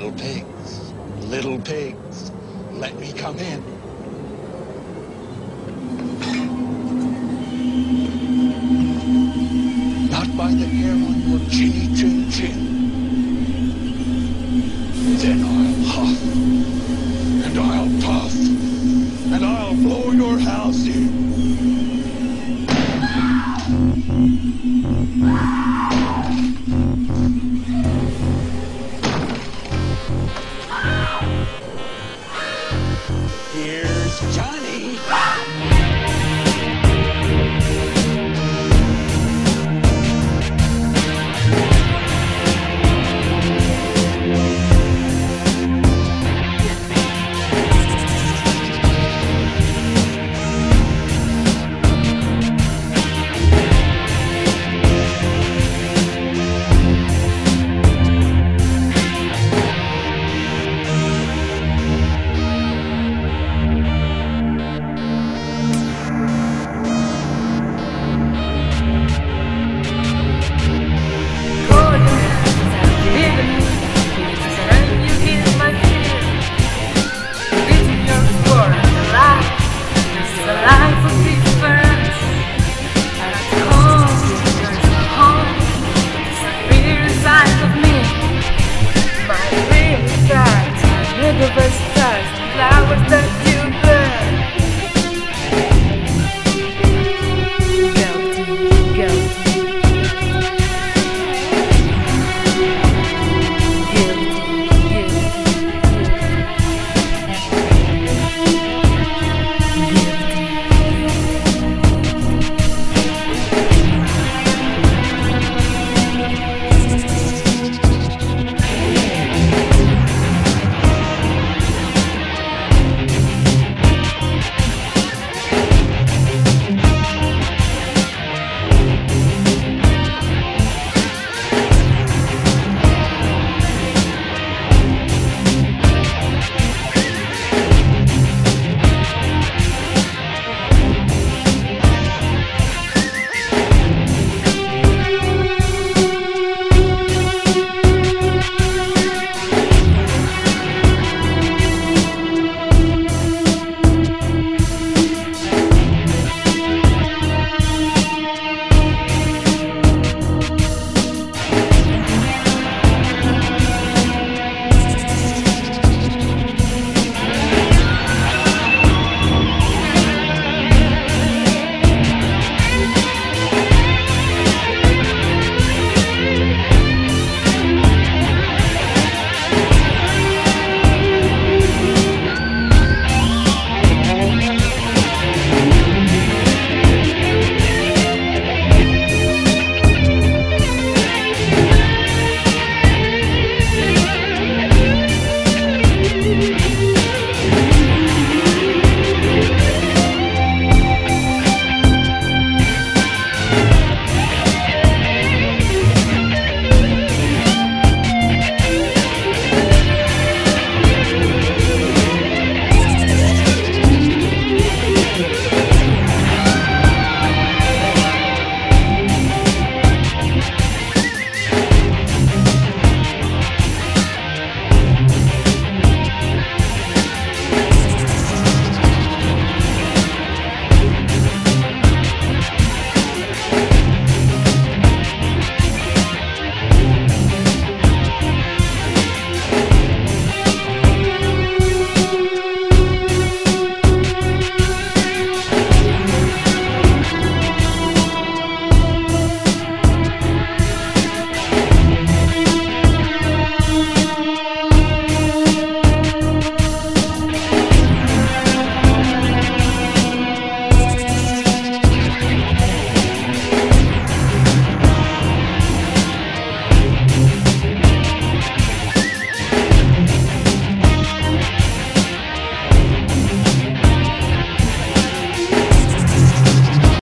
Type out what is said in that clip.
Little pigs, little pigs, let me come in. Not by the hair on your chinny chin chin. Then I'll huff, and I'll puff, and I'll blow your house in. Here's Johnny.